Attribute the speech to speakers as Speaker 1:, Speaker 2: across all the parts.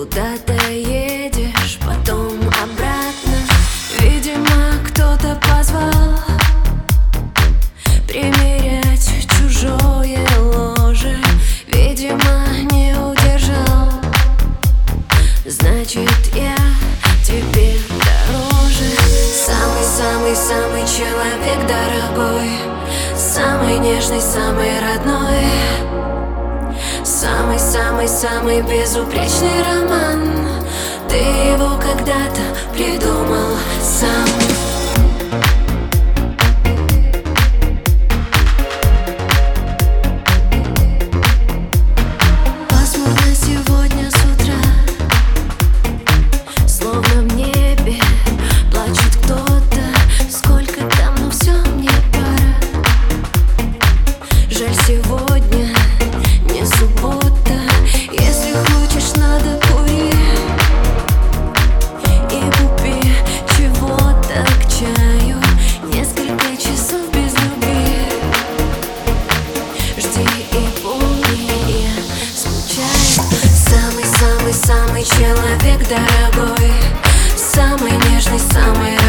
Speaker 1: Куда-то едешь, потом обратно. Видимо, кто-то позвал Примерять чужое ложе. Видимо, не удержал. Значит, я тебе дороже. Самый-самый-самый человек дорогой. Самый нежный, самый родной Самый-самый-самый безупречный роман. Ты его когда-то придумал Самый-самый человек дорогой Самый нежный, самый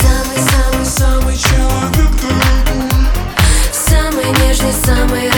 Speaker 1: Самый-самый-самый
Speaker 2: человек
Speaker 1: Самый нежный, самый